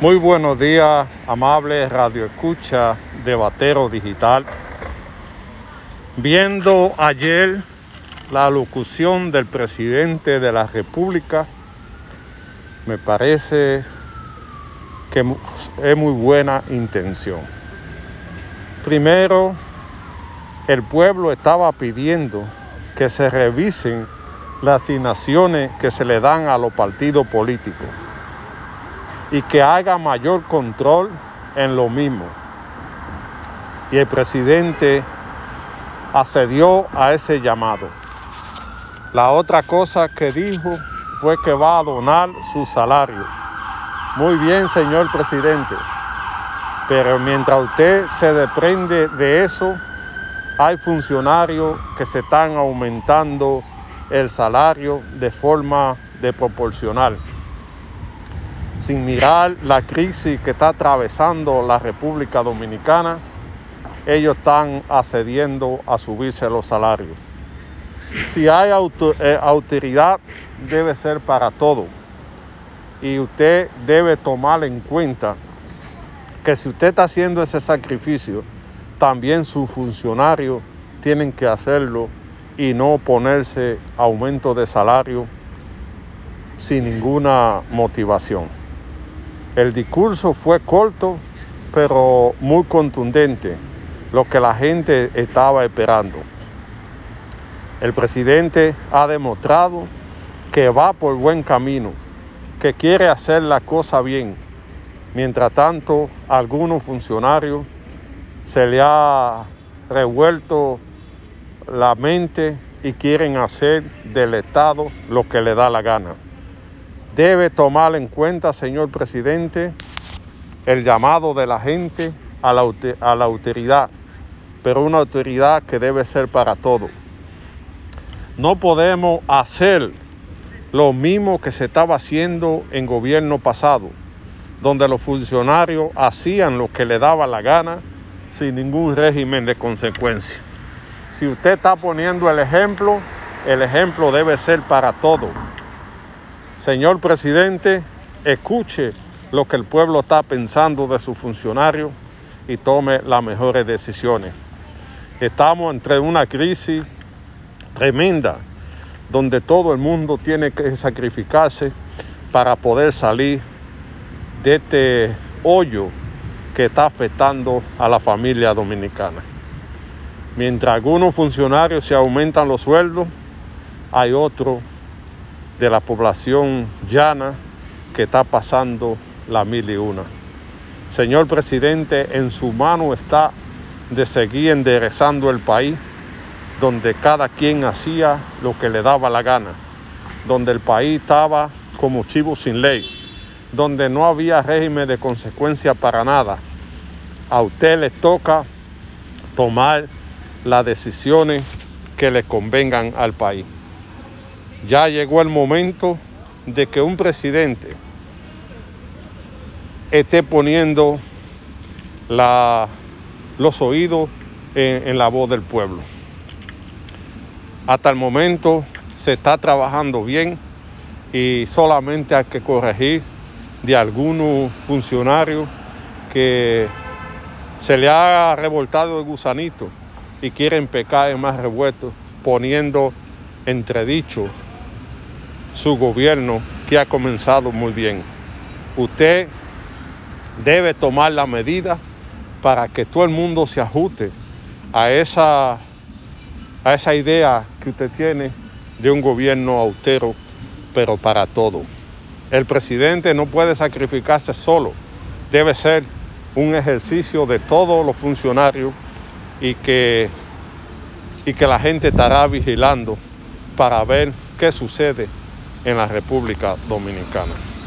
Muy buenos días, amable Radio Escucha, debatero digital. Viendo ayer la locución del presidente de la República, me parece que es muy buena intención. Primero, el pueblo estaba pidiendo que se revisen las asignaciones que se le dan a los partidos políticos y que haga mayor control en lo mismo. Y el presidente accedió a ese llamado. La otra cosa que dijo fue que va a donar su salario. Muy bien, señor presidente. Pero mientras usted se desprende de eso, hay funcionarios que se están aumentando el salario de forma desproporcional. Sin mirar la crisis que está atravesando la República Dominicana, ellos están accediendo a subirse los salarios. Si hay eh, autoridad, debe ser para todo. Y usted debe tomar en cuenta que si usted está haciendo ese sacrificio, también sus funcionarios tienen que hacerlo y no ponerse aumento de salario sin ninguna motivación. El discurso fue corto, pero muy contundente, lo que la gente estaba esperando. El presidente ha demostrado que va por buen camino, que quiere hacer la cosa bien. Mientras tanto, algunos funcionarios se le ha revuelto la mente y quieren hacer del Estado lo que le da la gana. Debe tomar en cuenta, señor presidente, el llamado de la gente a la, a la autoridad, pero una autoridad que debe ser para todo. No podemos hacer lo mismo que se estaba haciendo en gobierno pasado, donde los funcionarios hacían lo que le daba la gana sin ningún régimen de consecuencia. Si usted está poniendo el ejemplo, el ejemplo debe ser para todo. Señor presidente, escuche lo que el pueblo está pensando de sus funcionarios y tome las mejores decisiones. Estamos entre una crisis tremenda donde todo el mundo tiene que sacrificarse para poder salir de este hoyo que está afectando a la familia dominicana. Mientras algunos funcionarios se aumentan los sueldos, hay otro de la población llana que está pasando la mil y una. Señor presidente, en su mano está de seguir enderezando el país, donde cada quien hacía lo que le daba la gana, donde el país estaba como chivo sin ley, donde no había régimen de consecuencia para nada, a usted le toca tomar las decisiones que le convengan al país. Ya llegó el momento de que un presidente esté poniendo los oídos en, en la voz del pueblo. Hasta el momento se está trabajando bien y solamente hay que corregir de algunos funcionarios que se le ha revoltado el gusanito y quieren pecar en más revuelto, poniendo entredicho su gobierno que ha comenzado muy bien. Usted debe tomar la medida para que todo el mundo se ajuste a esa, a esa idea que usted tiene de un gobierno austero, pero para todo. El presidente no puede sacrificarse solo, debe ser un ejercicio de todos los funcionarios y que, y que la gente estará vigilando para ver qué sucede en la República Dominicana.